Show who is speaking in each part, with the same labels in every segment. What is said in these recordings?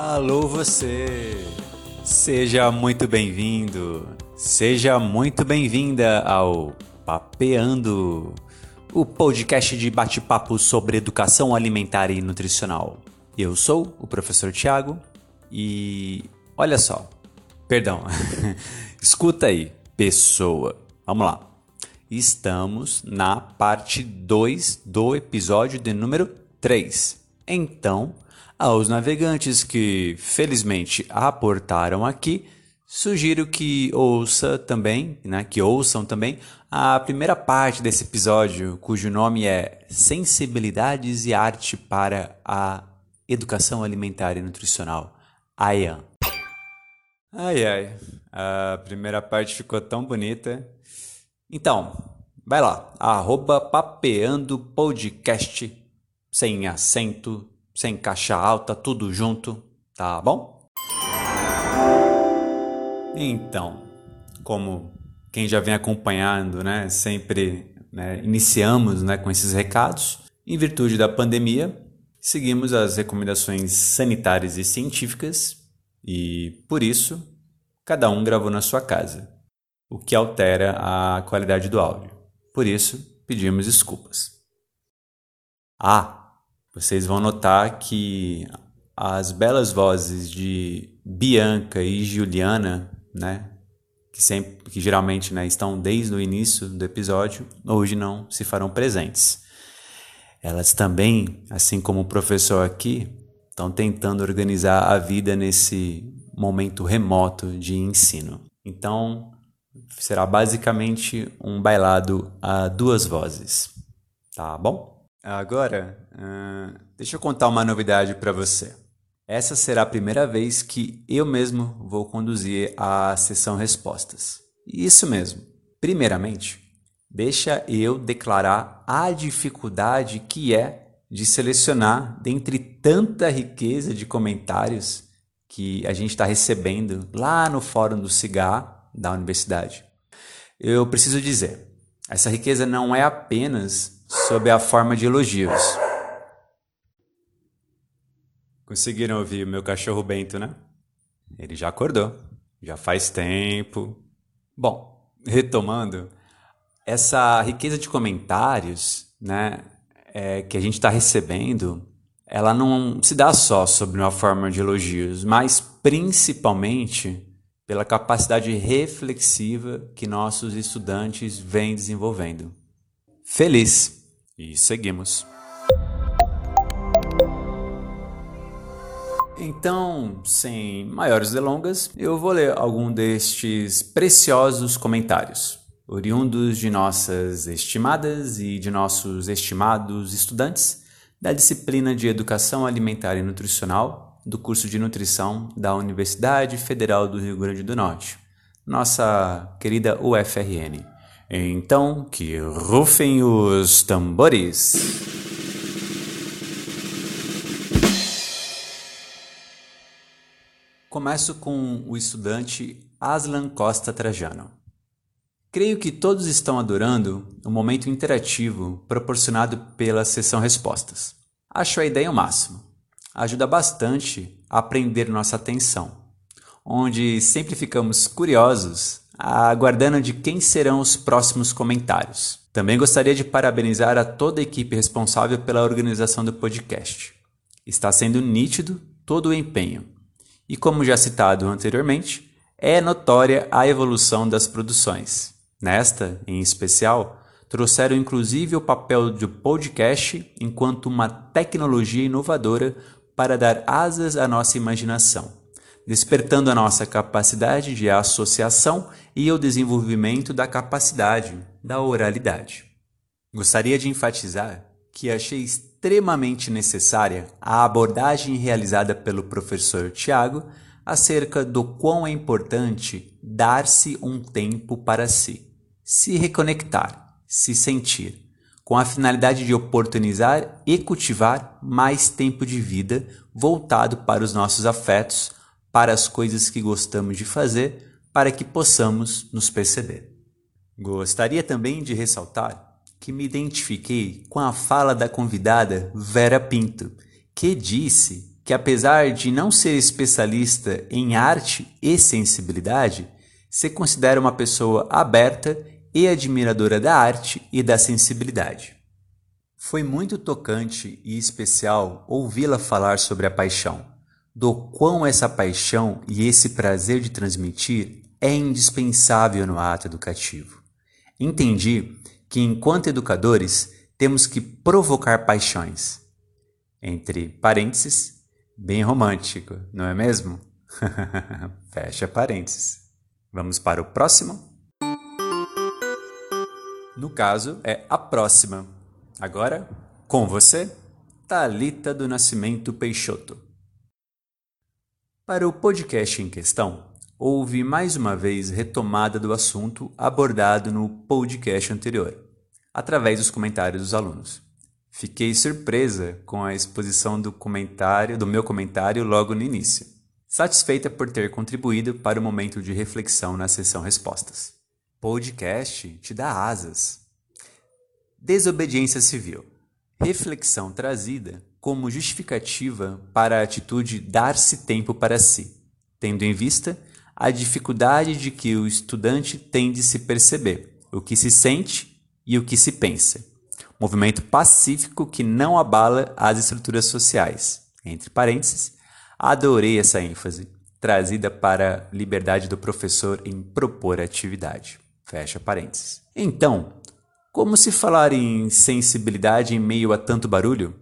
Speaker 1: Alô você! Seja muito bem-vindo, seja muito bem-vinda ao Papeando, o podcast de bate-papo sobre educação alimentar e nutricional. Eu sou o professor Tiago e olha só, perdão, escuta aí, pessoa, vamos lá. Estamos na parte 2 do episódio de número 3. Então, aos navegantes que felizmente aportaram aqui, sugiro que ouça também, né, que ouçam também a primeira parte desse episódio, cujo nome é Sensibilidades e Arte para a Educação Alimentar e Nutricional, AEAN. Ai ai, a primeira parte ficou tão bonita. Então, vai lá, arroba papeando podcast, sem acento, sem caixa alta, tudo junto, tá bom? Então, como quem já vem acompanhando, né, sempre né, iniciamos né, com esses recados, em virtude da pandemia, seguimos as recomendações sanitárias e científicas e, por isso, cada um gravou na sua casa, o que altera a qualidade do áudio. Por isso, pedimos desculpas. Ah, vocês vão notar que as belas vozes de Bianca e Juliana, né, que, sempre, que geralmente né, estão desde o início do episódio, hoje não se farão presentes. Elas também, assim como o professor aqui, estão tentando organizar a vida nesse momento remoto de ensino. Então, será basicamente um bailado a duas vozes. Tá bom? Agora, uh, deixa eu contar uma novidade para você. Essa será a primeira vez que eu mesmo vou conduzir a sessão respostas. Isso mesmo. Primeiramente, deixa eu declarar a dificuldade que é de selecionar dentre tanta riqueza de comentários que a gente está recebendo lá no Fórum do Cigar da universidade. Eu preciso dizer, essa riqueza não é apenas sob a forma de elogios. Conseguiram ouvir o meu cachorro Bento, né? Ele já acordou, já faz tempo. Bom, retomando, essa riqueza de comentários, né, é, que a gente está recebendo, ela não se dá só sob uma forma de elogios, mas principalmente pela capacidade reflexiva que nossos estudantes vêm desenvolvendo. Feliz! E seguimos. Então, sem maiores delongas, eu vou ler algum destes preciosos comentários, oriundos de nossas estimadas e de nossos estimados estudantes da disciplina de Educação Alimentar e Nutricional do curso de Nutrição da Universidade Federal do Rio Grande do Norte, nossa querida UFRN. Então, que rufem os tambores. Começo com o estudante Aslan Costa Trajano. Creio que todos estão adorando o momento interativo proporcionado pela sessão respostas. Acho a ideia o máximo. Ajuda bastante a prender nossa atenção, onde sempre ficamos curiosos aguardando de quem serão os próximos comentários. Também gostaria de parabenizar a toda a equipe responsável pela organização do podcast. Está sendo nítido todo o empenho. E como já citado anteriormente, é notória a evolução das produções. Nesta, em especial, trouxeram inclusive o papel do podcast enquanto uma tecnologia inovadora para dar asas à nossa imaginação despertando a nossa capacidade de associação e o desenvolvimento da capacidade da oralidade. Gostaria de enfatizar que achei extremamente necessária a abordagem realizada pelo professor Tiago acerca do quão é importante dar-se um tempo para si, se reconectar, se sentir, com a finalidade de oportunizar e cultivar mais tempo de vida voltado para os nossos afetos para as coisas que gostamos de fazer, para que possamos nos perceber. Gostaria também de ressaltar que me identifiquei com a fala da convidada Vera Pinto, que disse que, apesar de não ser especialista em arte e sensibilidade, se considera uma pessoa aberta e admiradora da arte e da sensibilidade. Foi muito tocante e especial ouvi-la falar sobre a paixão, do quão essa paixão e esse prazer de transmitir é indispensável no ato educativo. Entendi que, enquanto educadores, temos que provocar paixões. Entre parênteses, Bem romântico, não é mesmo? Fecha parênteses. Vamos para o próximo? No caso, é a próxima. Agora, com você, Talita do Nascimento Peixoto. Para o podcast em questão, houve mais uma vez retomada do assunto abordado no podcast anterior, através dos comentários dos alunos. Fiquei surpresa com a exposição do comentário, do meu comentário logo no início. Satisfeita por ter contribuído para o momento de reflexão na sessão respostas. Podcast te dá asas. Desobediência civil. Reflexão trazida como justificativa para a atitude dar-se tempo para si, tendo em vista a dificuldade de que o estudante tem de se perceber o que se sente e o que se pensa movimento pacífico que não abala as estruturas sociais. Entre parênteses, adorei essa ênfase, trazida para a liberdade do professor em propor atividade. Fecha parênteses. Então, como se falar em sensibilidade em meio a tanto barulho?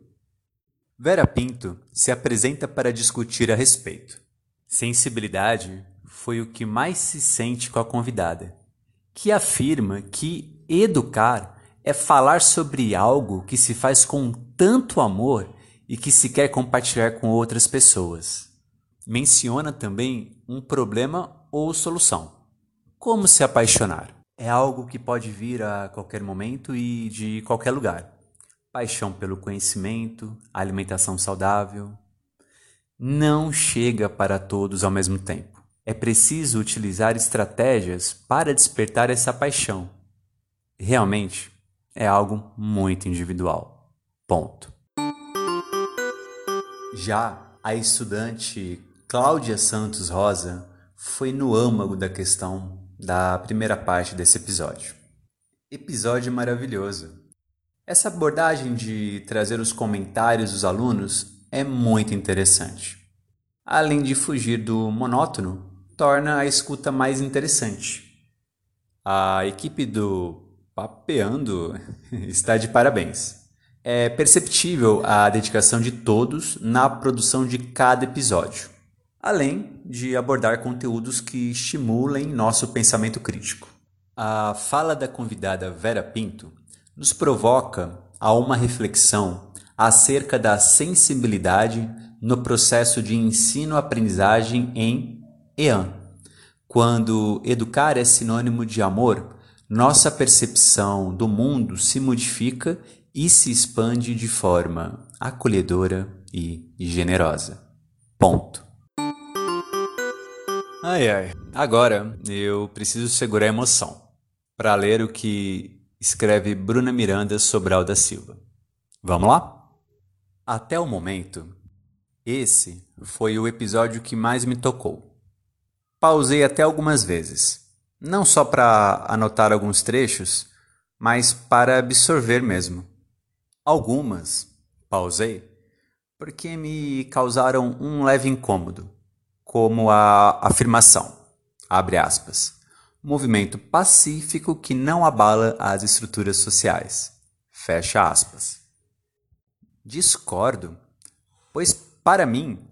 Speaker 1: Vera Pinto se apresenta para discutir a respeito. Sensibilidade foi o que mais se sente com a convidada, que afirma que educar é falar sobre algo que se faz com tanto amor e que se quer compartilhar com outras pessoas. Menciona também um problema ou solução. Como se apaixonar? É algo que pode vir a qualquer momento e de qualquer lugar. Paixão pelo conhecimento, alimentação saudável. Não chega para todos ao mesmo tempo. É preciso utilizar estratégias para despertar essa paixão. Realmente, é algo muito individual. Ponto. Já a estudante Cláudia Santos Rosa foi no âmago da questão da primeira parte desse episódio. Episódio maravilhoso. Essa abordagem de trazer os comentários dos alunos é muito interessante. Além de fugir do monótono, torna a escuta mais interessante. A equipe do Papeando está de parabéns. É perceptível a dedicação de todos na produção de cada episódio, além de abordar conteúdos que estimulem nosso pensamento crítico. A fala da convidada Vera Pinto nos provoca a uma reflexão acerca da sensibilidade no processo de ensino-aprendizagem em EAN. Quando educar é sinônimo de amor, nossa percepção do mundo se modifica e se expande de forma acolhedora e generosa. Ponto. Ai ai, agora eu preciso segurar a emoção para ler o que escreve Bruna Miranda Sobral da Silva. Vamos lá? Até o momento, esse foi o episódio que mais me tocou. Pausei até algumas vezes não só para anotar alguns trechos, mas para absorver mesmo. Algumas pausei porque me causaram um leve incômodo, como a afirmação, abre aspas, movimento pacífico que não abala as estruturas sociais, fecha aspas. Discordo, pois para mim,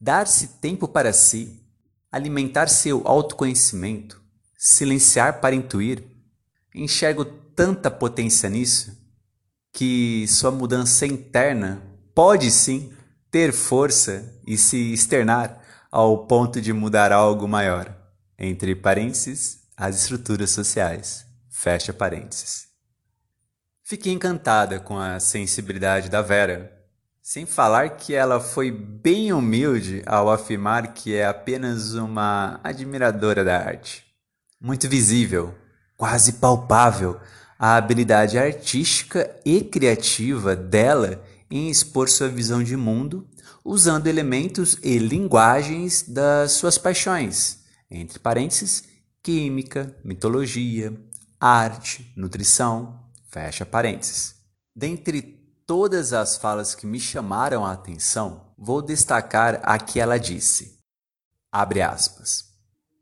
Speaker 1: dar-se tempo para si, alimentar seu autoconhecimento, silenciar para intuir, enxergo tanta potência nisso que sua mudança interna pode sim ter força e se externar ao ponto de mudar algo maior. Entre parênteses, as estruturas sociais. Fecha parênteses. Fiquei encantada com a sensibilidade da Vera, sem falar que ela foi bem humilde ao afirmar que é apenas uma admiradora da arte muito visível, quase palpável, a habilidade artística e criativa dela em expor sua visão de mundo usando elementos e linguagens das suas paixões, entre parênteses, química, mitologia, arte, nutrição, fecha parênteses. Dentre todas as falas que me chamaram a atenção, vou destacar a que ela disse. Abre aspas.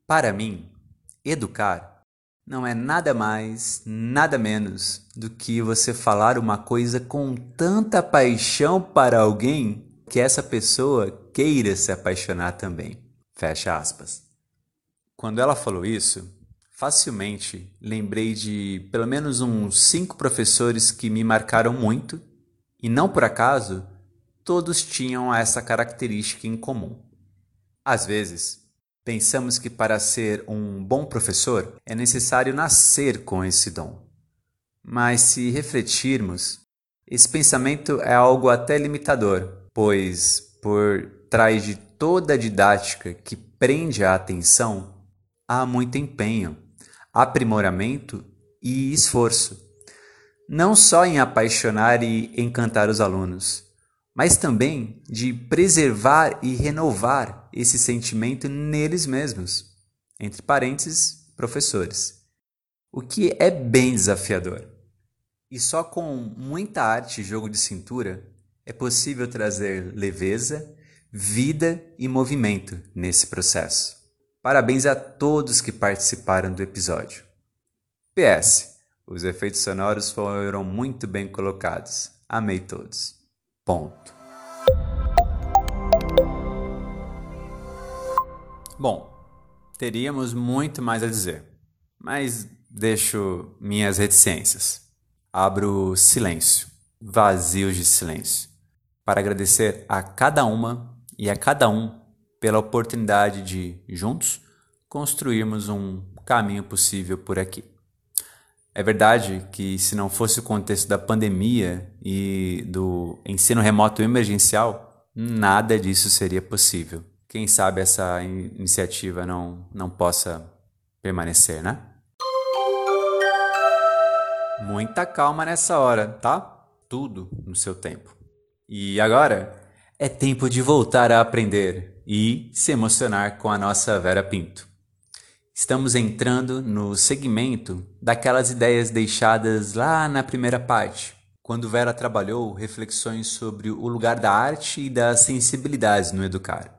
Speaker 1: Para mim, educar não é nada mais, nada menos do que você falar uma coisa com tanta paixão para alguém que essa pessoa queira se apaixonar também. Fecha aspas. Quando ela falou isso, facilmente lembrei de pelo menos uns cinco professores que me marcaram muito e não por acaso todos tinham essa característica em comum. Às vezes, pensamos que para ser um bom professor é necessário nascer com esse dom. Mas se refletirmos, esse pensamento é algo até limitador, pois por trás de toda a didática que prende a atenção há muito empenho aprimoramento e esforço, não só em apaixonar e encantar os alunos, mas também de preservar e renovar esse sentimento neles mesmos, entre parênteses, professores, o que é bem desafiador. E só com muita arte e jogo de cintura é possível trazer leveza, vida e movimento nesse processo. Parabéns a todos que participaram do episódio. PS. Os efeitos sonoros foram muito bem colocados. Amei todos. Ponto. Bom, teríamos muito mais a dizer, mas deixo minhas reticências. Abro silêncio, vazios de silêncio, para agradecer a cada uma e a cada um pela oportunidade de, juntos, construirmos um caminho possível por aqui. É verdade que, se não fosse o contexto da pandemia e do ensino remoto emergencial, nada disso seria possível. Quem sabe essa iniciativa não, não possa permanecer, né? Muita calma nessa hora, tá? Tudo no seu tempo. E agora é tempo de voltar a aprender e se emocionar com a nossa Vera Pinto. Estamos entrando no segmento daquelas ideias deixadas lá na primeira parte, quando Vera trabalhou reflexões sobre o lugar da arte e das sensibilidades no educar.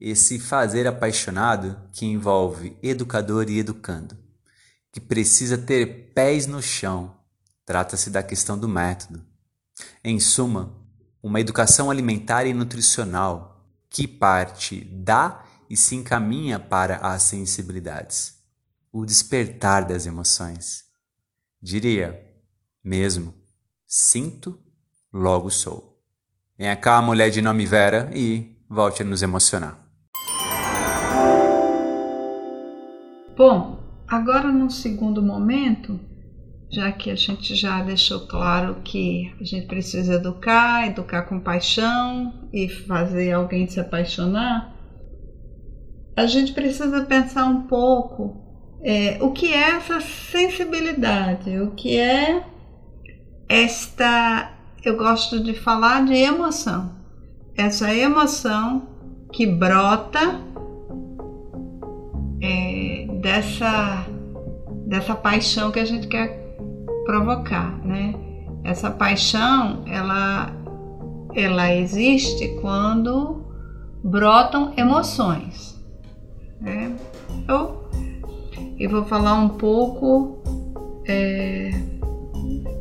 Speaker 1: Esse fazer apaixonado que envolve educador e educando, que precisa ter pés no chão. Trata-se da questão do método. Em suma, uma educação alimentar e nutricional que parte da e se encaminha para as sensibilidades, o despertar das emoções. Diria mesmo, sinto, logo sou. Venha cá, mulher de nome Vera, e volte a nos emocionar.
Speaker 2: Bom, agora no segundo momento, já que a gente já deixou claro que a gente precisa educar, educar com paixão e fazer alguém se apaixonar, a gente precisa pensar um pouco é, o que é essa sensibilidade, o que é esta, eu gosto de falar de emoção, essa emoção que brota é, dessa, dessa paixão que a gente quer provocar, né? Essa paixão, ela, ela existe quando brotam emoções. Né? Eu, eu vou falar um pouco é,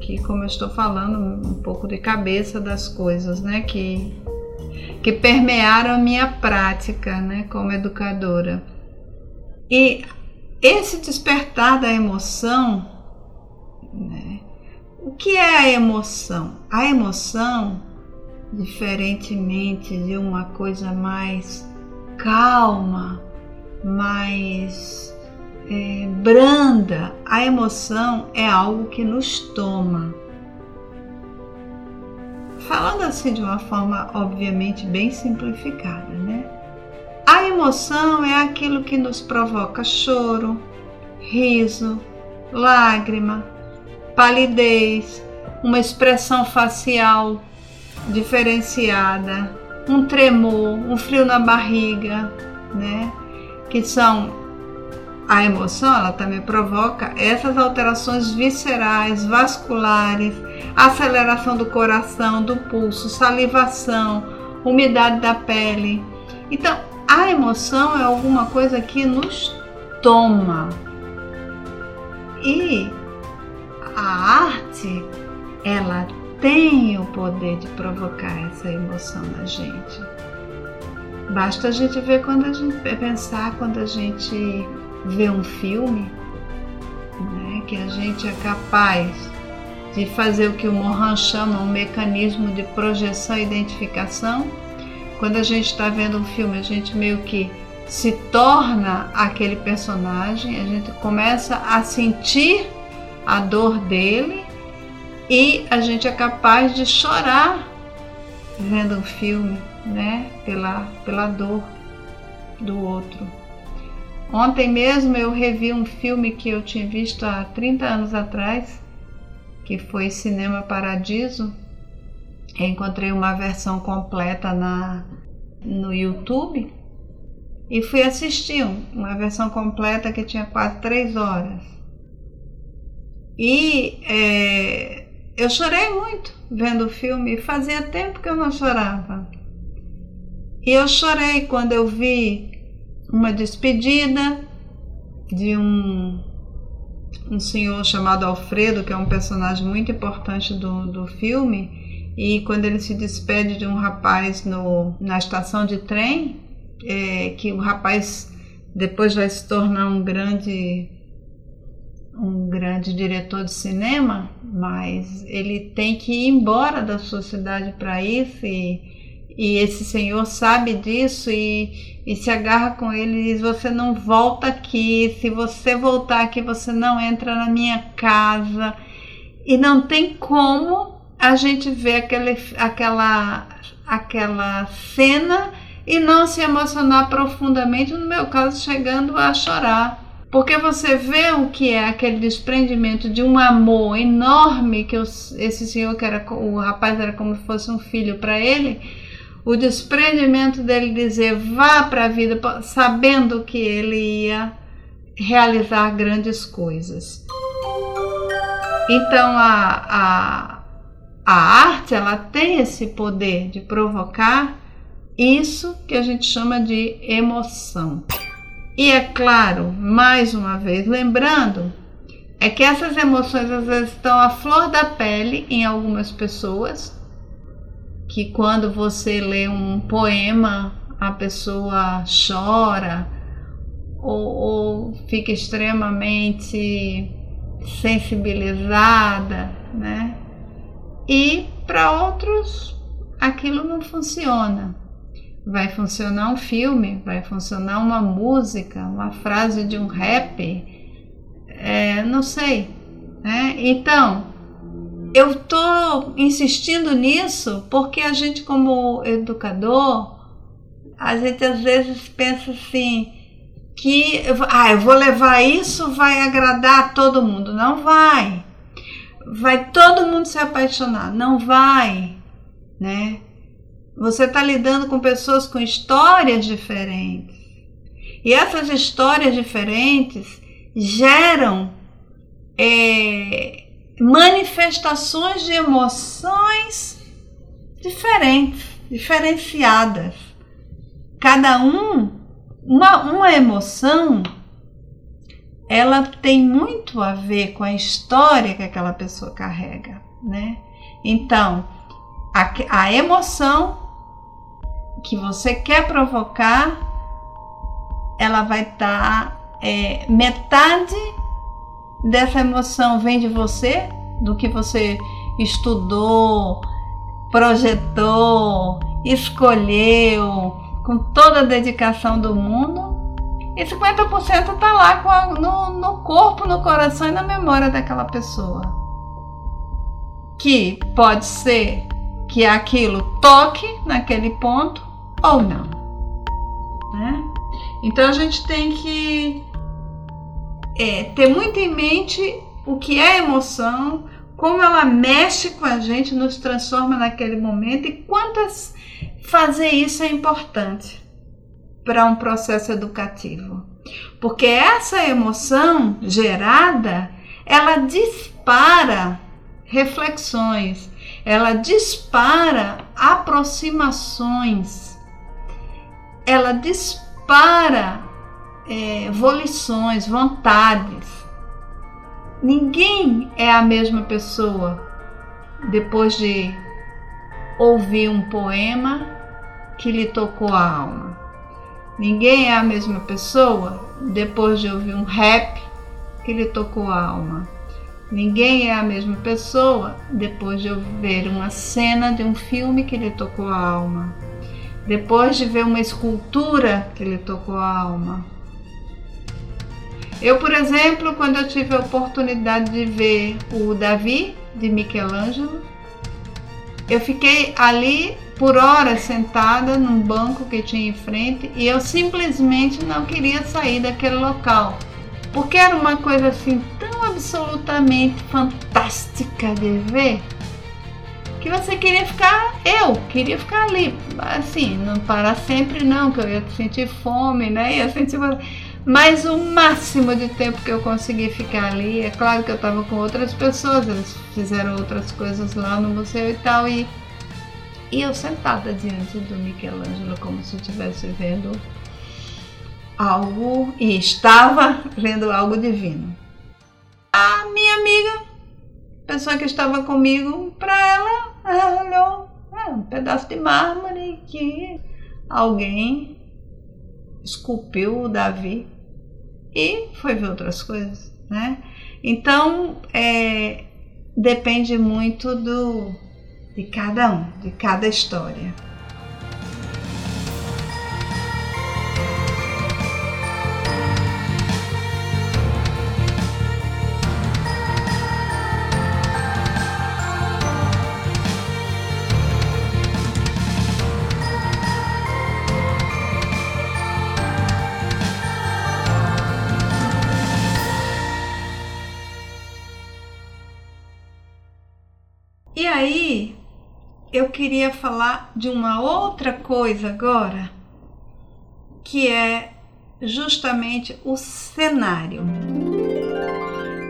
Speaker 2: que, como eu estou falando, um pouco de cabeça das coisas, né? Que, que permearam a minha prática, né? Como educadora. E esse despertar da emoção né? O que é a emoção? A emoção, diferentemente de uma coisa mais calma, mais é, branda, a emoção é algo que nos toma. Falando assim de uma forma, obviamente, bem simplificada, né? A emoção é aquilo que nos provoca choro, riso, lágrima, palidez, uma expressão facial diferenciada, um tremor, um frio na barriga, né? Que são a emoção, ela também provoca essas alterações viscerais, vasculares, aceleração do coração, do pulso, salivação, umidade da pele. Então, a emoção é alguma coisa que nos toma. E a arte, ela tem o poder de provocar essa emoção na gente. Basta a gente ver quando a gente pensar quando a gente vê um filme, né, que a gente é capaz de fazer o que o Mohan chama um mecanismo de projeção e identificação. Quando a gente está vendo um filme, a gente meio que se torna aquele personagem, a gente começa a sentir a dor dele e a gente é capaz de chorar vendo um filme, né? Pela, pela dor do outro. Ontem mesmo eu revi um filme que eu tinha visto há 30 anos atrás, que foi Cinema Paradiso. Eu encontrei uma versão completa na, no YouTube e fui assistir uma versão completa que tinha quase três horas. E é, eu chorei muito vendo o filme, fazia tempo que eu não chorava. E eu chorei quando eu vi uma despedida de um, um senhor chamado Alfredo, que é um personagem muito importante do, do filme, e quando ele se despede de um rapaz no, na estação de trem, é, que o rapaz depois vai se tornar um grande um grande diretor de cinema, mas ele tem que ir embora da sua cidade para isso e esse senhor sabe disso e, e se agarra com ele e diz: Você não volta aqui, se você voltar aqui, você não entra na minha casa. E não tem como a gente ver aquele, aquela, aquela cena e não se emocionar profundamente, no meu caso, chegando a chorar porque você vê o que é aquele desprendimento de um amor enorme que esse senhor, que era o rapaz, era como se fosse um filho para ele, o desprendimento dele dizer vá para a vida sabendo que ele ia realizar grandes coisas. Então a, a, a arte ela tem esse poder de provocar isso que a gente chama de emoção. E é claro, mais uma vez lembrando, é que essas emoções às vezes estão à flor da pele em algumas pessoas, que quando você lê um poema a pessoa chora ou, ou fica extremamente sensibilizada, né? E para outros aquilo não funciona vai funcionar um filme, vai funcionar uma música, uma frase de um rap, é, não sei. Né? Então, eu estou insistindo nisso porque a gente, como educador, a gente às vezes pensa assim que ah, eu vou levar isso, vai agradar todo mundo. Não vai. Vai todo mundo se apaixonar. Não vai, né? Você está lidando com pessoas com histórias diferentes. E essas histórias diferentes geram é, manifestações de emoções diferentes, diferenciadas. Cada um, uma, uma emoção, ela tem muito a ver com a história que aquela pessoa carrega, né? Então, a, a emoção que você quer provocar, ela vai estar. Tá, é, metade dessa emoção vem de você, do que você estudou, projetou, escolheu, com toda a dedicação do mundo. E 50% está lá a, no, no corpo, no coração e na memória daquela pessoa. Que pode ser que aquilo toque naquele ponto ou não. Né? Então a gente tem que é, ter muito em mente o que é emoção, como ela mexe com a gente, nos transforma naquele momento e quantas fazer isso é importante para um processo educativo. Porque essa emoção gerada, ela dispara reflexões, ela dispara aproximações, ela dispara é, volições, vontades. Ninguém é a mesma pessoa depois de ouvir um poema que lhe tocou a alma. Ninguém é a mesma pessoa depois de ouvir um rap que lhe tocou a alma. Ninguém é a mesma pessoa depois de ver uma cena de um filme que lhe tocou a alma. Depois de ver uma escultura que lhe tocou a alma. Eu, por exemplo, quando eu tive a oportunidade de ver o Davi de Michelangelo, eu fiquei ali por horas sentada num banco que tinha em frente e eu simplesmente não queria sair daquele local, porque era uma coisa assim tão absolutamente fantástica de ver que você queria ficar, eu queria ficar ali, assim, não parar sempre não, que eu ia sentir fome, né? Ia sentir mas o máximo de tempo que eu consegui ficar ali, é claro que eu estava com outras pessoas, eles fizeram outras coisas lá no museu e tal, e, e eu sentada diante do Michelangelo como se estivesse vendo algo, e estava vendo algo divino. A minha amiga, pessoa que estava comigo, para ela, ela olhou é, um pedaço de mármore que alguém esculpiu o Davi e foi ver outras coisas, né? Então, é, depende muito do, de cada um, de cada história. Eu queria falar de uma outra coisa agora, que é justamente o cenário.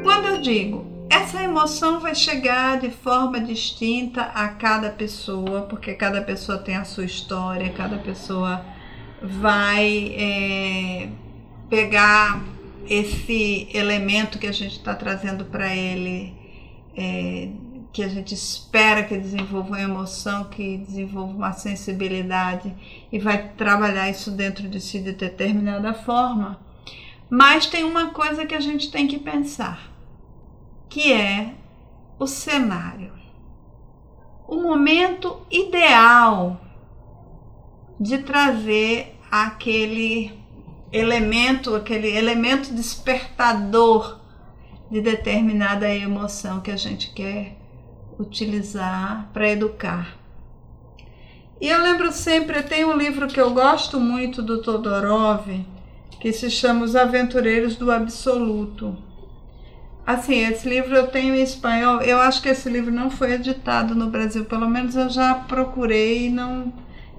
Speaker 2: Quando eu digo essa emoção vai chegar de forma distinta a cada pessoa, porque cada pessoa tem a sua história, cada pessoa vai é, pegar esse elemento que a gente está trazendo para ele é, que a gente espera que desenvolva uma emoção, que desenvolva uma sensibilidade e vai trabalhar isso dentro de si de determinada forma. Mas tem uma coisa que a gente tem que pensar, que é o cenário. O momento ideal de trazer aquele elemento, aquele elemento despertador de determinada emoção que a gente quer utilizar para educar. E eu lembro sempre, tem um livro que eu gosto muito do Todorov, que se chama Os Aventureiros do Absoluto. Assim, esse livro eu tenho em espanhol. Eu acho que esse livro não foi editado no Brasil, pelo menos eu já procurei e não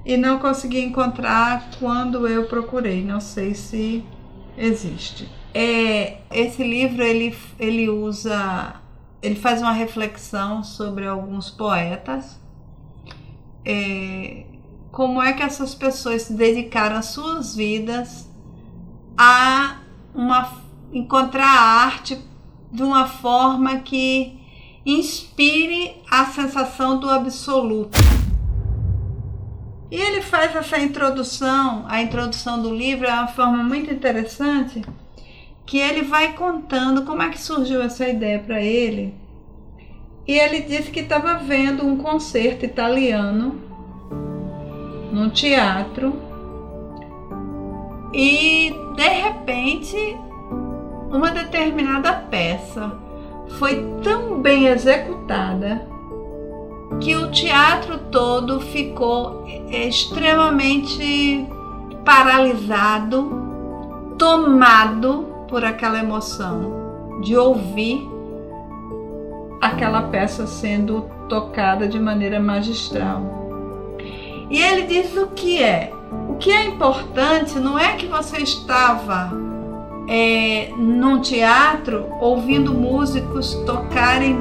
Speaker 2: e não consegui encontrar quando eu procurei. Não sei se existe. É, esse livro ele, ele usa ele faz uma reflexão sobre alguns poetas, é, como é que essas pessoas se dedicaram as suas vidas a uma, encontrar a arte de uma forma que inspire a sensação do absoluto. E ele faz essa introdução, a introdução do livro é uma forma muito interessante que ele vai contando como é que surgiu essa ideia para ele. E ele disse que estava vendo um concerto italiano no teatro e de repente uma determinada peça foi tão bem executada que o teatro todo ficou extremamente paralisado, tomado por aquela emoção de ouvir aquela peça sendo tocada de maneira magistral. E ele diz o que é. O que é importante não é que você estava é, num teatro ouvindo músicos tocarem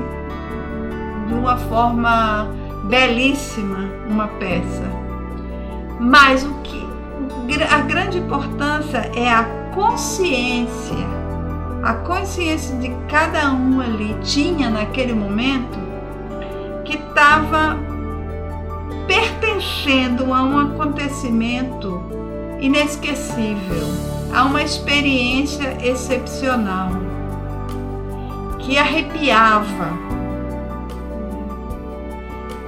Speaker 2: de uma forma belíssima uma peça, mas o que a grande importância é a consciência, a consciência de cada um ali tinha naquele momento que estava pertencendo a um acontecimento inesquecível, a uma experiência excepcional que arrepiava.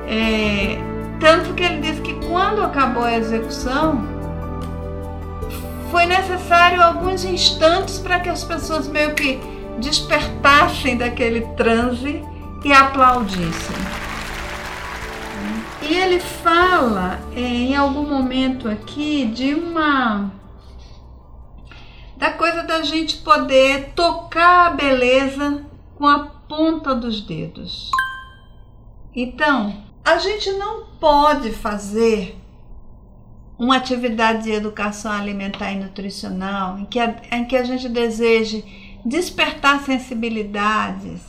Speaker 2: É, tanto que ele diz que quando acabou a execução, foi necessário alguns instantes para que as pessoas meio que despertassem daquele transe e aplaudissem. E ele fala é, em algum momento aqui de uma da coisa da gente poder tocar a beleza com a ponta dos dedos. Então, a gente não pode fazer uma atividade de educação alimentar e nutricional em que a, em que a gente deseje despertar sensibilidades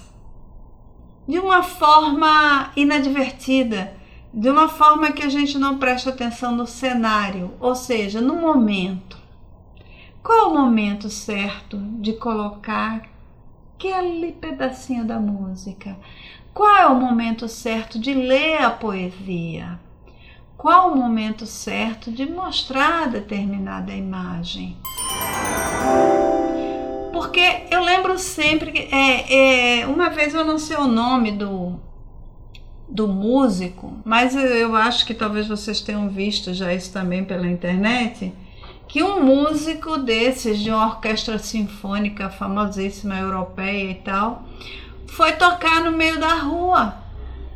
Speaker 2: de uma forma inadvertida, de uma forma que a gente não preste atenção no cenário, ou seja, no momento. Qual o momento certo de colocar aquele pedacinho da música? Qual é o momento certo de ler a poesia? Qual o momento certo de mostrar determinada imagem. Porque eu lembro sempre que é, é, uma vez eu não sei o nome do, do músico, mas eu acho que talvez vocês tenham visto já isso também pela internet, que um músico desses de uma orquestra sinfônica famosíssima europeia e tal, foi tocar no meio da rua,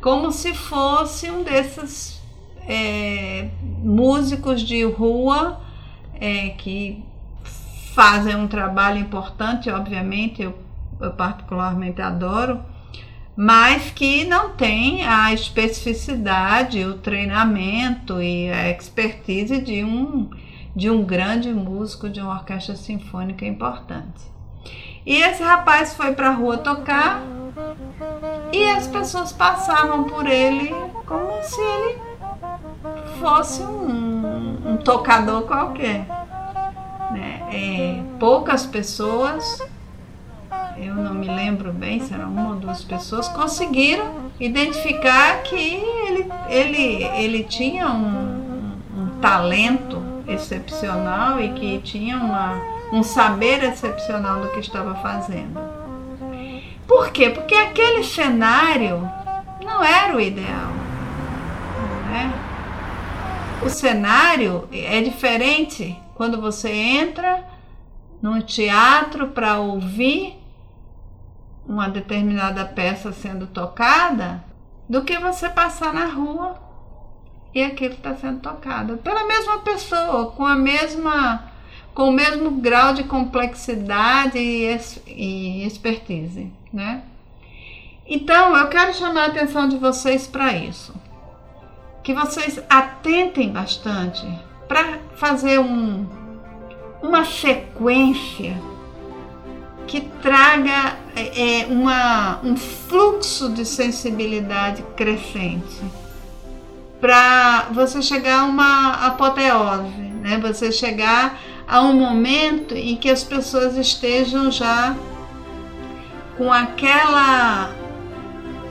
Speaker 2: como se fosse um desses é, músicos de rua é, que fazem um trabalho importante, obviamente, eu, eu particularmente adoro, mas que não tem a especificidade, o treinamento e a expertise de um, de um grande músico de uma orquestra sinfônica importante. E esse rapaz foi para a rua tocar e as pessoas passavam por ele como se ele fosse um, um tocador qualquer. Né? É, poucas pessoas, eu não me lembro bem se eram uma ou duas pessoas, conseguiram identificar que ele, ele, ele tinha um, um talento excepcional e que tinha uma, um saber excepcional do que estava fazendo. Por quê? Porque aquele cenário não era o ideal. Né? O cenário é diferente quando você entra num teatro para ouvir uma determinada peça sendo tocada do que você passar na rua e aquilo está sendo tocado pela mesma pessoa, com a mesma com o mesmo grau de complexidade e, e expertise, né? Então, eu quero chamar a atenção de vocês para isso que vocês atentem bastante para fazer um, uma sequência que traga é, uma, um fluxo de sensibilidade crescente para você chegar a uma apoteose, né? Você chegar a um momento em que as pessoas estejam já com aquela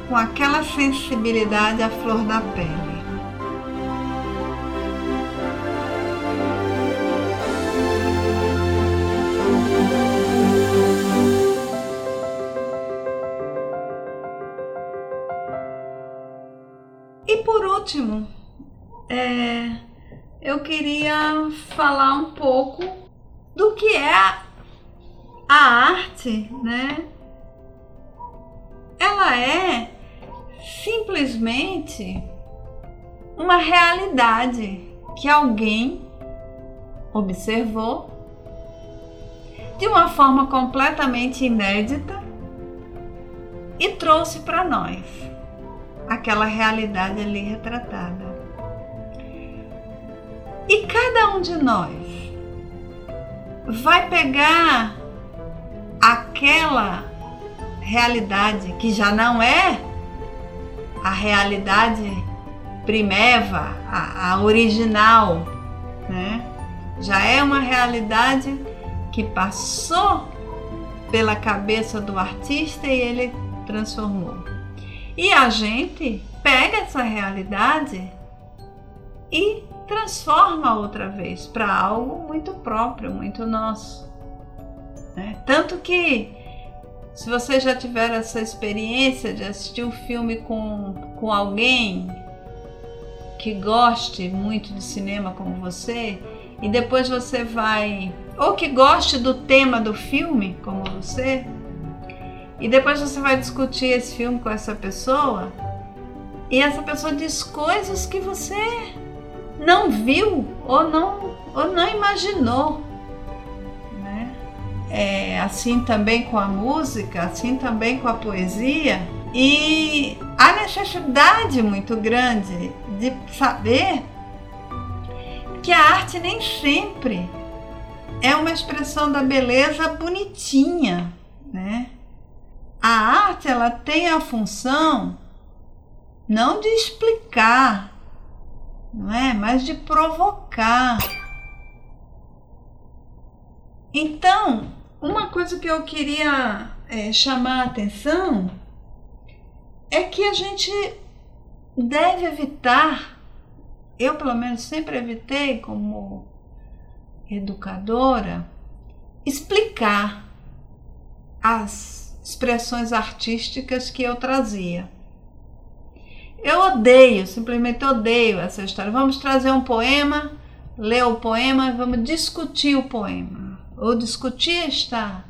Speaker 2: com aquela sensibilidade à flor da pele. Último, é, eu queria falar um pouco do que é a, a arte, né? Ela é simplesmente uma realidade que alguém observou de uma forma completamente inédita e trouxe para nós aquela realidade ali retratada. E cada um de nós vai pegar aquela realidade que já não é a realidade primeva, a, a original, né? Já é uma realidade que passou pela cabeça do artista e ele transformou. E a gente pega essa realidade e transforma outra vez para algo muito próprio, muito nosso. Né? Tanto que, se você já tiver essa experiência de assistir um filme com, com alguém que goste muito de cinema como você, e depois você vai, ou que goste do tema do filme como você, e depois você vai discutir esse filme com essa pessoa, e essa pessoa diz coisas que você não viu ou não, ou não imaginou. Né? É, assim também com a música, assim também com a poesia. E a necessidade muito grande de saber que a arte nem sempre é uma expressão da beleza bonitinha, né? A arte ela tem a função não de explicar, não é? Mas de provocar. Então, uma coisa que eu queria é, chamar a atenção é que a gente deve evitar, eu pelo menos sempre evitei como educadora, explicar as expressões artísticas que eu trazia. Eu odeio, simplesmente odeio essa história. Vamos trazer um poema, ler o poema e vamos discutir o poema. Ou discutir esta,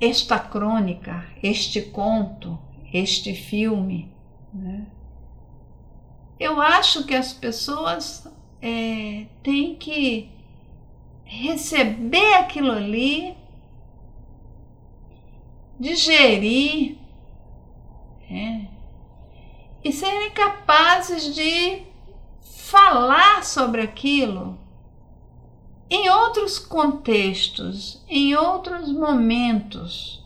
Speaker 2: esta crônica, este conto, este filme. Né? Eu acho que as pessoas é, têm que receber aquilo ali, digerir. É, e serem capazes de falar sobre aquilo em outros contextos, em outros momentos,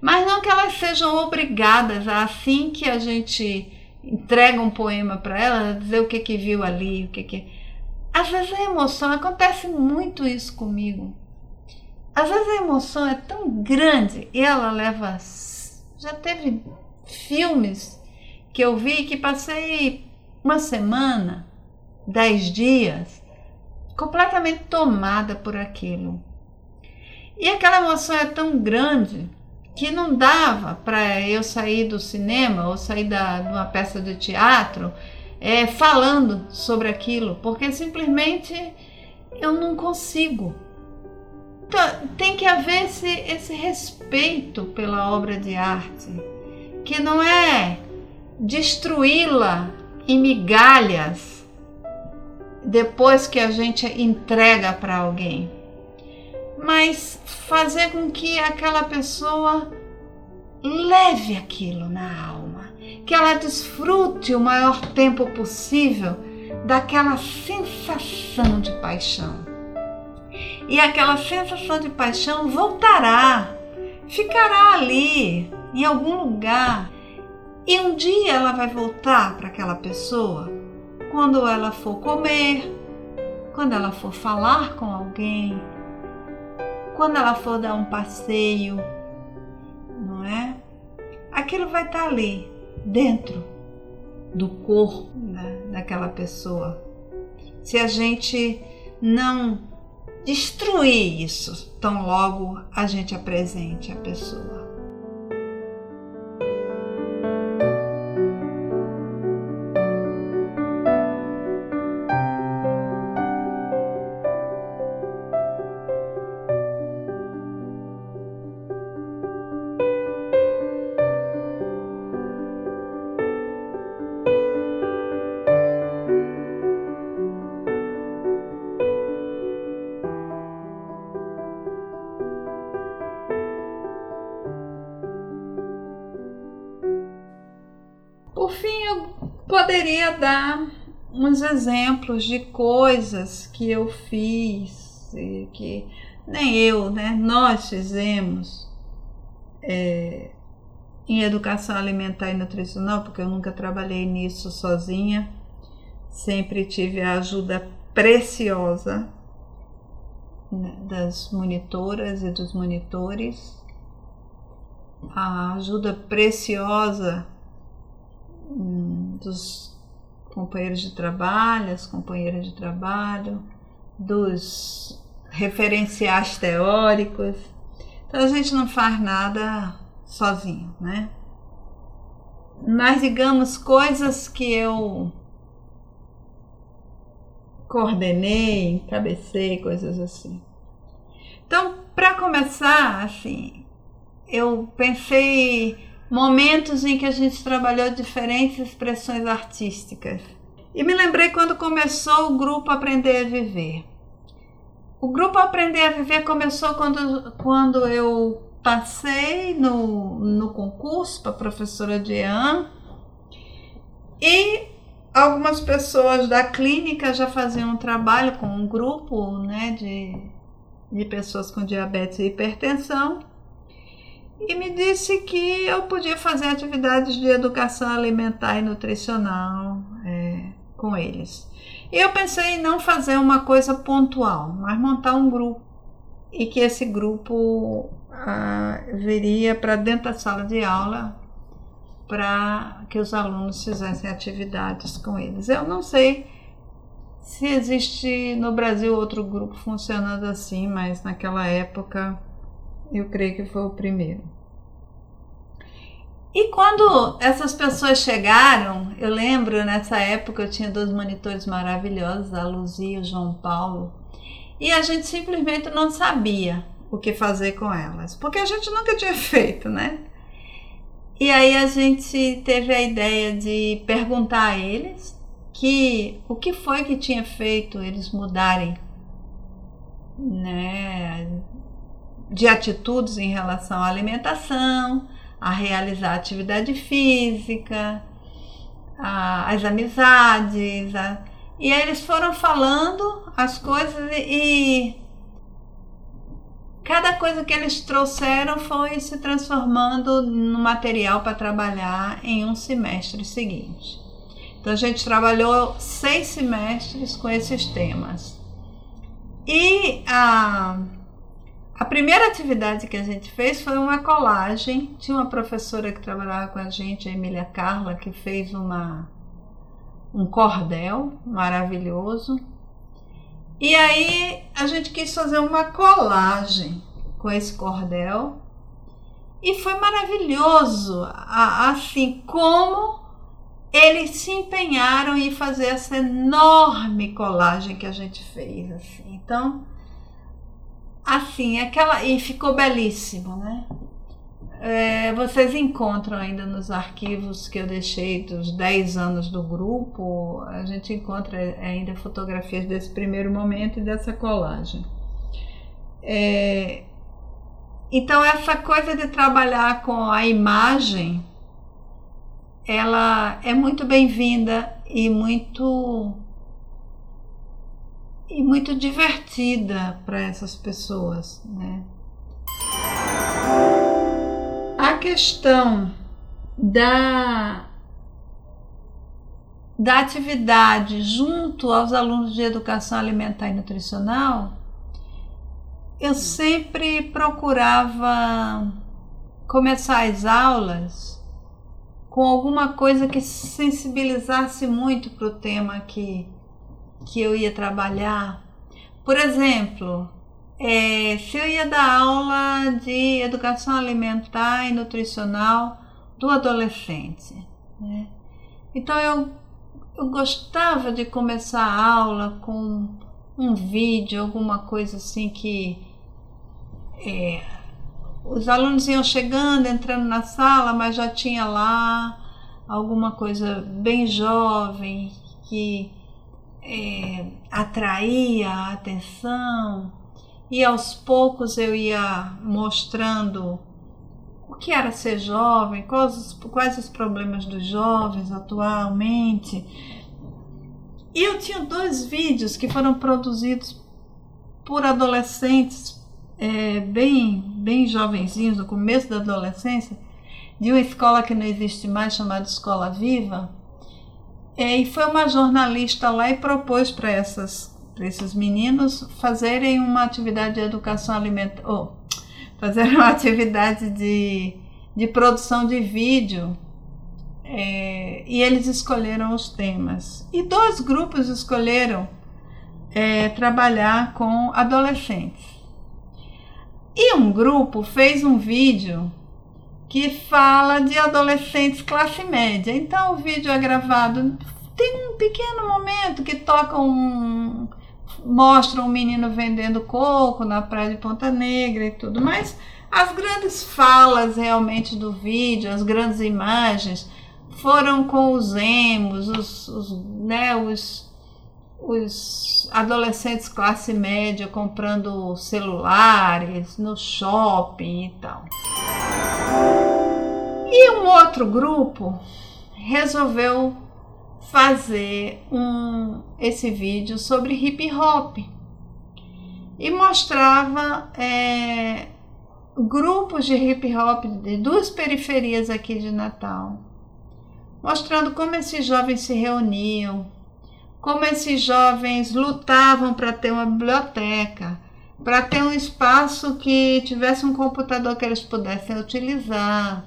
Speaker 2: mas não que elas sejam obrigadas a assim que a gente entrega um poema para elas, dizer o que que viu ali, o que que às vezes a emoção acontece muito isso comigo. Às vezes a emoção é tão grande e ela leva já teve filmes que eu vi que passei uma semana, dez dias, completamente tomada por aquilo. E aquela emoção é tão grande que não dava para eu sair do cinema ou sair da, de uma peça de teatro é, falando sobre aquilo, porque simplesmente eu não consigo. Então, tem que haver esse, esse respeito pela obra de arte, que não é destruí-la em migalhas depois que a gente entrega para alguém, mas fazer com que aquela pessoa leve aquilo na alma, que ela desfrute o maior tempo possível daquela sensação de paixão. E aquela sensação de paixão voltará, ficará ali, em algum lugar, e um dia ela vai voltar para aquela pessoa quando ela for comer, quando ela for falar com alguém, quando ela for dar um passeio, não é? Aquilo vai estar tá ali, dentro do corpo né, daquela pessoa. Se a gente não destruir isso tão logo a gente apresente a pessoa. Uns exemplos de coisas que eu fiz, que nem eu, né? Nós fizemos é, em educação alimentar e nutricional, porque eu nunca trabalhei nisso sozinha, sempre tive a ajuda preciosa né, das monitoras e dos monitores, a ajuda preciosa hum, dos companheiros de trabalho, as companheiras de trabalho, dos referenciais teóricos. Então a gente não faz nada sozinho, né? Mas digamos coisas que eu coordenei, encabecei, coisas assim. Então, para começar, assim, eu pensei momentos em que a gente trabalhou diferentes expressões artísticas. E me lembrei quando começou o grupo Aprender a Viver. O grupo Aprender a Viver começou quando, quando eu passei no, no concurso para professora de EAN e algumas pessoas da clínica já faziam um trabalho com um grupo né, de, de pessoas com diabetes e hipertensão e me disse que eu podia fazer atividades de educação alimentar e nutricional é, com eles. E eu pensei em não fazer uma coisa pontual, mas montar um grupo e que esse grupo ah, viria para dentro da sala de aula para que os alunos fizessem atividades com eles. Eu não sei se existe no Brasil outro grupo funcionando assim, mas naquela época eu creio que foi o primeiro. E quando essas pessoas chegaram, eu lembro nessa época eu tinha dois monitores maravilhosos, a Luzia e o João Paulo, e a gente simplesmente não sabia o que fazer com elas, porque a gente nunca tinha feito, né? E aí a gente teve a ideia de perguntar a eles que o que foi que tinha feito eles mudarem né, de atitudes em relação à alimentação, a realizar atividade física, a, as amizades. A, e aí eles foram falando as coisas e cada coisa que eles trouxeram foi se transformando no material para trabalhar em um semestre seguinte. Então a gente trabalhou seis semestres com esses temas. E a, a primeira atividade que a gente fez foi uma colagem. Tinha uma professora que trabalhava com a gente, a Emília Carla, que fez uma, um cordel maravilhoso e aí a gente quis fazer uma colagem com esse cordel e foi maravilhoso, assim como eles se empenharam em fazer essa enorme colagem que a gente fez, assim. Então, assim, aquela e ficou belíssimo, né? É, vocês encontram ainda nos arquivos que eu deixei dos 10 anos do grupo, a gente encontra ainda fotografias desse primeiro momento e dessa colagem. É, então, essa coisa de trabalhar com a imagem, ela é muito bem-vinda e muito e muito divertida para essas pessoas, né? A questão da, da atividade junto aos alunos de educação alimentar e nutricional, eu sempre procurava começar as aulas com alguma coisa que sensibilizasse muito para o tema que, que eu ia trabalhar. Por exemplo, é, se eu ia dar aula de educação alimentar e nutricional do adolescente. Né? Então eu, eu gostava de começar a aula com um vídeo, alguma coisa assim que é, os alunos iam chegando, entrando na sala, mas já tinha lá alguma coisa bem jovem que é, atraía a atenção e aos poucos eu ia mostrando que era ser jovem, quais os, quais os problemas dos jovens atualmente. E eu tinha dois vídeos que foram produzidos por adolescentes é, bem, bem jovenzinhos, no começo da adolescência, de uma escola que não existe mais, chamada Escola Viva. É, e foi uma jornalista lá e propôs para esses meninos fazerem uma atividade de educação alimentar, oh, fazerem uma atividade de, de produção de vídeo. É, e eles escolheram os temas. E dois grupos escolheram é, trabalhar com adolescentes. E um grupo fez um vídeo que fala de adolescentes classe média. Então o vídeo é gravado, tem um pequeno momento que toca um. mostra um menino vendendo coco na praia de Ponta Negra e tudo, mas as grandes falas realmente do vídeo, as grandes imagens, foram com os emos, os, os, né, os, os adolescentes classe média comprando celulares no shopping e tal. E um outro grupo resolveu fazer um, esse vídeo sobre hip hop e mostrava é, grupos de hip hop de duas periferias aqui de Natal, mostrando como esses jovens se reuniam, como esses jovens lutavam para ter uma biblioteca, para ter um espaço que tivesse um computador que eles pudessem utilizar.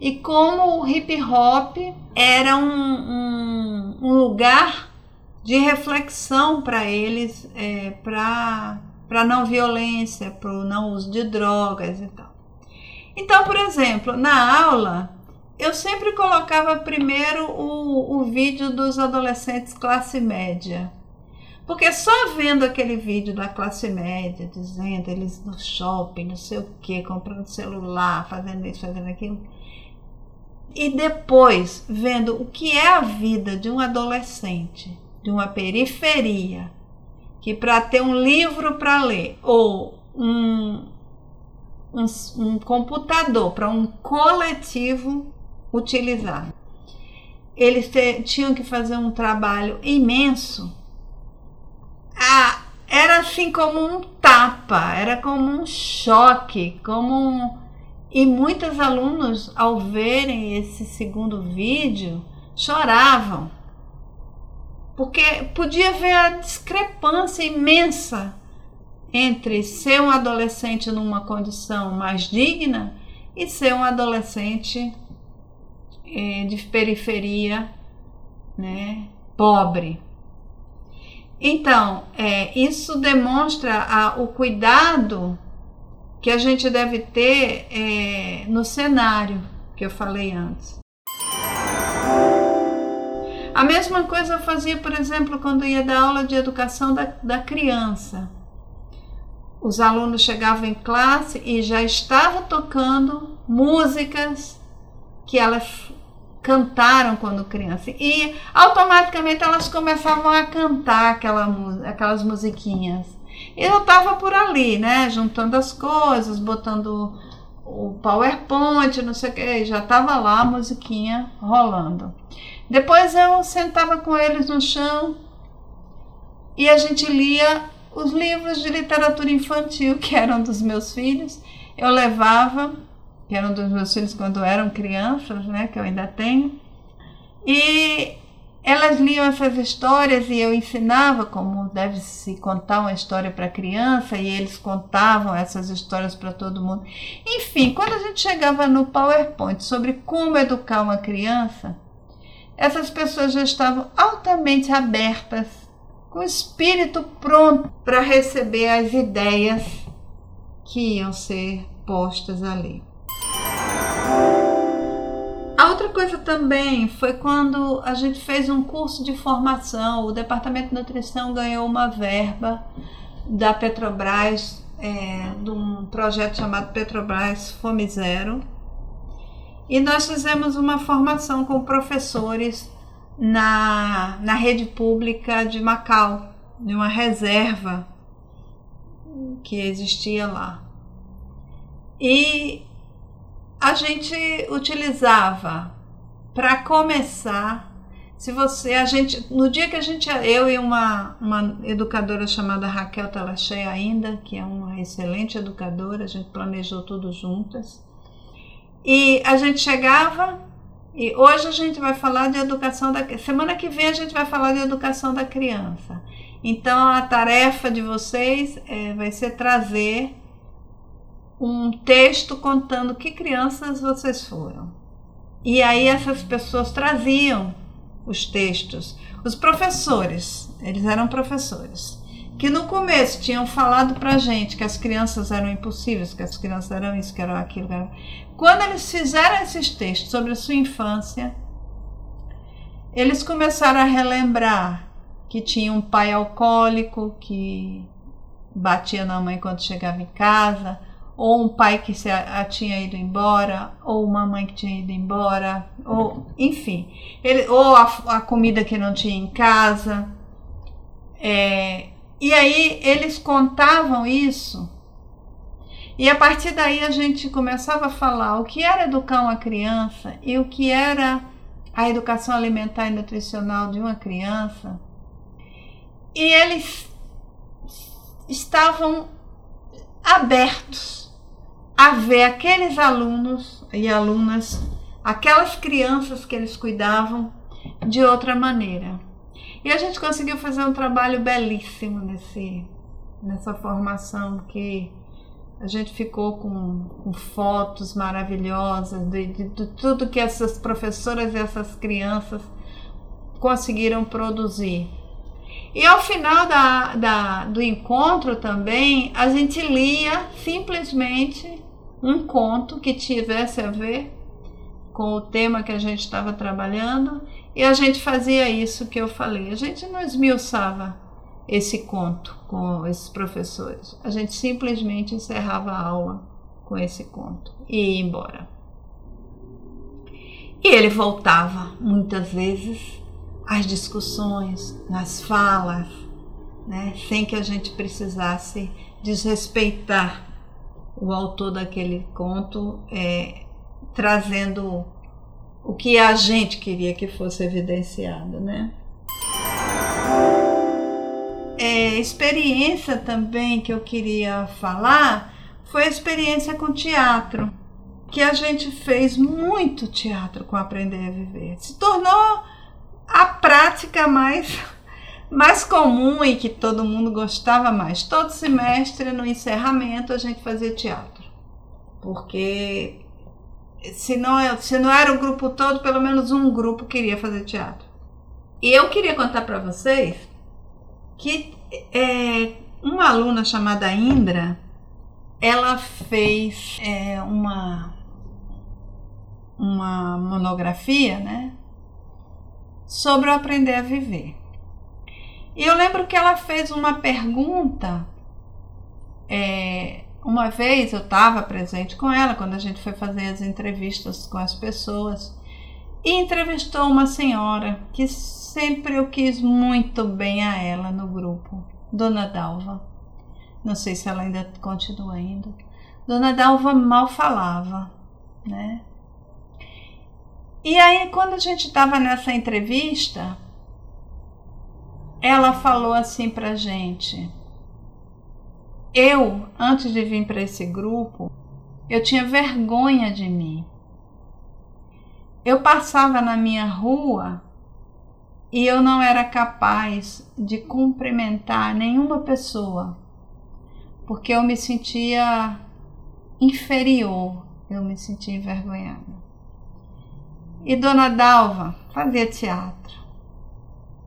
Speaker 2: E como o hip hop era um, um, um lugar de reflexão para eles, é, para não violência, para o não uso de drogas e tal. Então, por exemplo, na aula, eu sempre colocava primeiro o, o vídeo dos adolescentes classe média. Porque só vendo aquele vídeo da classe média, dizendo eles no shopping, não sei o que, comprando celular, fazendo isso, fazendo aquilo, e depois vendo o que é a vida de um adolescente, de uma periferia, que para ter um livro para ler ou um, um, um computador para um coletivo utilizar, eles tinham que fazer um trabalho imenso ah, era assim como um tapa, era como um choque, como um... E muitos alunos, ao verem esse segundo vídeo, choravam. Porque podia ver a discrepância imensa entre ser um adolescente numa condição mais digna e ser um adolescente eh, de periferia, né, pobre. Então, é, isso demonstra a, o cuidado que a gente deve ter é, no cenário que eu falei antes. A mesma coisa eu fazia, por exemplo, quando ia dar aula de educação da, da criança. Os alunos chegavam em classe e já estavam tocando músicas que elas cantaram quando criança. E automaticamente elas começavam a cantar aquela, aquelas musiquinhas. Eu estava por ali, né? Juntando as coisas, botando o PowerPoint, não sei o que, já estava lá a musiquinha rolando. Depois eu sentava com eles no chão e a gente lia os livros de literatura infantil que eram dos meus filhos. Eu levava que eram dos meus filhos quando eram crianças, né, que eu ainda tenho. E elas liam essas histórias e eu ensinava como deve se contar uma história para criança e eles contavam essas histórias para todo mundo. Enfim, quando a gente chegava no PowerPoint sobre como educar uma criança, essas pessoas já estavam altamente abertas, com o espírito pronto para receber as ideias que iam ser postas ali. A outra coisa também foi quando a gente fez um curso de formação, o Departamento de Nutrição ganhou uma verba da Petrobras, é, de um projeto chamado Petrobras Fome Zero. E nós fizemos uma formação com professores na, na rede pública de Macau, de uma reserva que existia lá. E a gente utilizava para começar. Se você, a gente, no dia que a gente, eu e uma, uma educadora chamada Raquel Talachê ainda, que é uma excelente educadora, a gente planejou tudo juntas. E a gente chegava e hoje a gente vai falar de educação da semana que vem a gente vai falar de educação da criança. Então a tarefa de vocês é, vai ser trazer um texto contando que crianças vocês foram. E aí essas pessoas traziam os textos. Os professores, eles eram professores, que no começo tinham falado pra gente que as crianças eram impossíveis, que as crianças eram isso, que eram aquilo. Que. Quando eles fizeram esses textos sobre a sua infância, eles começaram a relembrar que tinha um pai alcoólico que batia na mãe quando chegava em casa, ou um pai que se a, tinha ido embora, ou uma mãe que tinha ido embora, ou enfim, ele, ou a, a comida que não tinha em casa. É, e aí eles contavam isso, e a partir daí a gente começava a falar o que era educar uma criança e o que era a educação alimentar e nutricional de uma criança. E eles estavam abertos a ver aqueles alunos e alunas, aquelas crianças que eles cuidavam de outra maneira. E a gente conseguiu fazer um trabalho belíssimo nesse, nessa formação que a gente ficou com, com fotos maravilhosas de, de, de, tudo que essas professoras e essas crianças conseguiram produzir. E ao final da, da, do encontro também, a gente lia simplesmente um conto que tivesse a ver com o tema que a gente estava trabalhando e a gente fazia isso que eu falei. A gente não esmiuçava esse conto com esses professores. A gente simplesmente encerrava a aula com esse conto e ia embora. E ele voltava muitas vezes às discussões, nas falas, né, sem que a gente precisasse desrespeitar o autor daquele conto é, trazendo o que a gente queria que fosse evidenciado, né? É, experiência também que eu queria falar foi a experiência com teatro, que a gente fez muito teatro com Aprender a Viver. Se tornou a prática mais mais comum e que todo mundo gostava mais. Todo semestre, no encerramento, a gente fazia teatro. Porque se não, é, se não era o grupo todo, pelo menos um grupo queria fazer teatro. E eu queria contar para vocês que é, uma aluna chamada Indra, ela fez é, uma, uma monografia, né? Sobre o aprender a viver. E eu lembro que ela fez uma pergunta. É, uma vez eu estava presente com ela quando a gente foi fazer as entrevistas com as pessoas e entrevistou uma senhora que sempre eu quis muito bem a ela no grupo, Dona Dalva. Não sei se ela ainda continua indo. Dona Dalva mal falava, né? E aí, quando a gente estava nessa entrevista, ela falou assim pra gente: Eu, antes de vir para esse grupo, eu tinha vergonha de mim. Eu passava na minha rua e eu não era capaz de cumprimentar nenhuma pessoa, porque eu me sentia inferior, eu me sentia envergonhada. E Dona Dalva fazia teatro.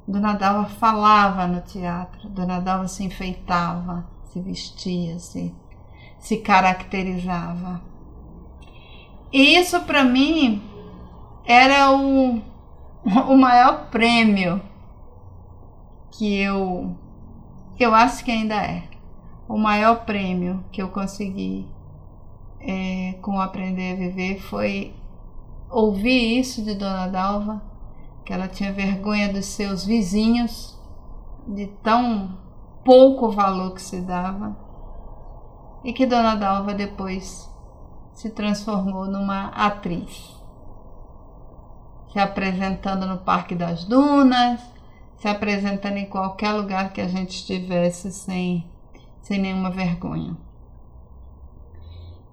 Speaker 2: Dona Dalva falava no teatro, Dona Dalva se enfeitava, se vestia, se, se caracterizava. E isso para mim era o, o maior prêmio que eu, eu acho que ainda é, o maior prêmio que eu consegui é, com Aprender a Viver foi ouvir isso de Dona Dalva que ela tinha vergonha dos seus vizinhos, de tão pouco valor que se dava, e que Dona Dalva depois se transformou numa atriz. Se apresentando no Parque das Dunas, se apresentando em qualquer lugar que a gente estivesse sem, sem nenhuma vergonha.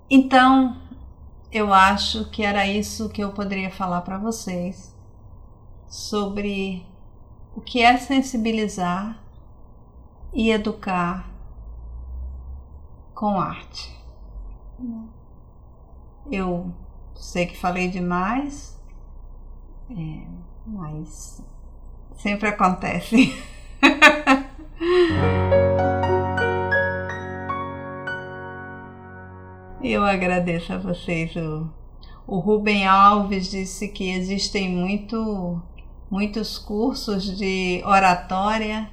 Speaker 2: Então, eu acho que era isso que eu poderia falar para vocês sobre o que é sensibilizar e educar com arte. Eu sei que falei demais, é, mas sempre acontece. Eu agradeço a vocês. O, o Rubem Alves disse que existem muito, muitos cursos de oratória,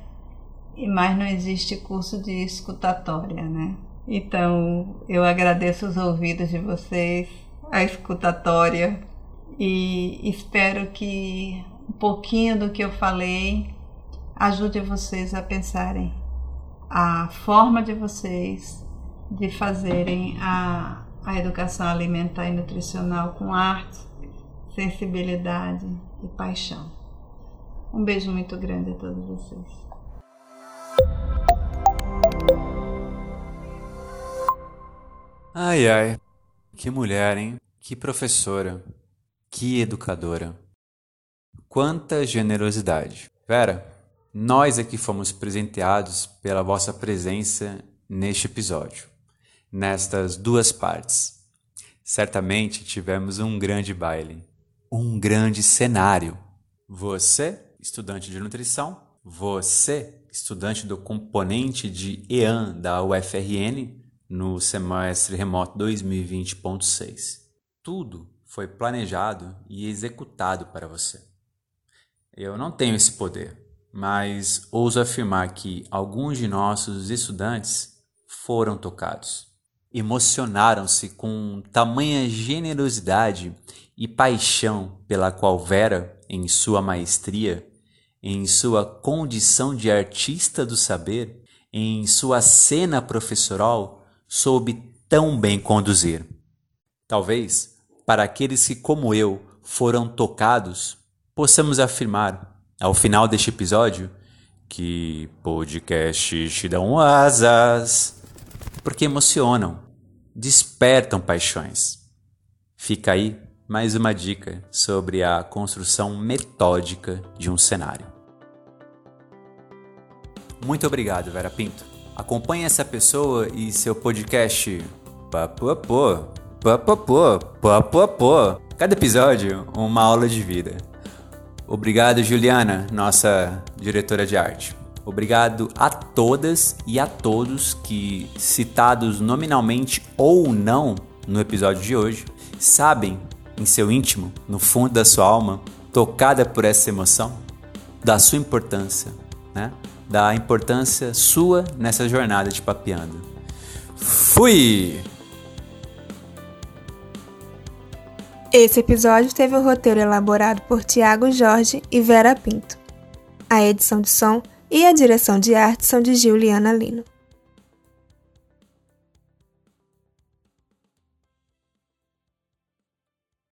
Speaker 2: mas não existe curso de escutatória, né? Então, eu agradeço os ouvidos de vocês, a escutatória, e espero que um pouquinho do que eu falei ajude vocês a pensarem a forma de vocês de fazerem a, a educação alimentar e nutricional com arte, sensibilidade e paixão. Um beijo muito grande a todos vocês.
Speaker 1: Ai ai, que mulher, hein? Que professora, que educadora. Quanta generosidade. Vera, nós aqui fomos presenteados pela vossa presença neste episódio nestas duas partes. Certamente tivemos um grande baile, um grande cenário. Você, estudante de nutrição, você, estudante do componente de EAN da UFRN no semestre remoto 2020.6. Tudo foi planejado e executado para você. Eu não tenho esse poder, mas ouso afirmar que alguns de nossos estudantes foram tocados emocionaram-se com tamanha generosidade e paixão pela qual Vera, em sua maestria, em sua condição de artista do saber, em sua cena professoral, soube tão bem conduzir. Talvez, para aqueles que, como eu, foram tocados, possamos afirmar, ao final deste episódio, que podcasts te dão asas porque emocionam, despertam paixões. Fica aí mais uma dica sobre a construção metódica de um cenário. Muito obrigado, Vera Pinto. Acompanhe essa pessoa e seu podcast Papapô, papapô, papapô. Cada episódio, uma aula de vida. Obrigado, Juliana, nossa diretora de arte. Obrigado a todas e a todos que, citados nominalmente ou não no episódio de hoje, sabem em seu íntimo, no fundo da sua alma, tocada por essa emoção, da sua importância, né? Da importância sua nessa jornada de papeando. Fui!
Speaker 3: Esse episódio teve o roteiro elaborado por Tiago Jorge e Vera Pinto. A edição de som e a direção de arte são de Juliana Lino.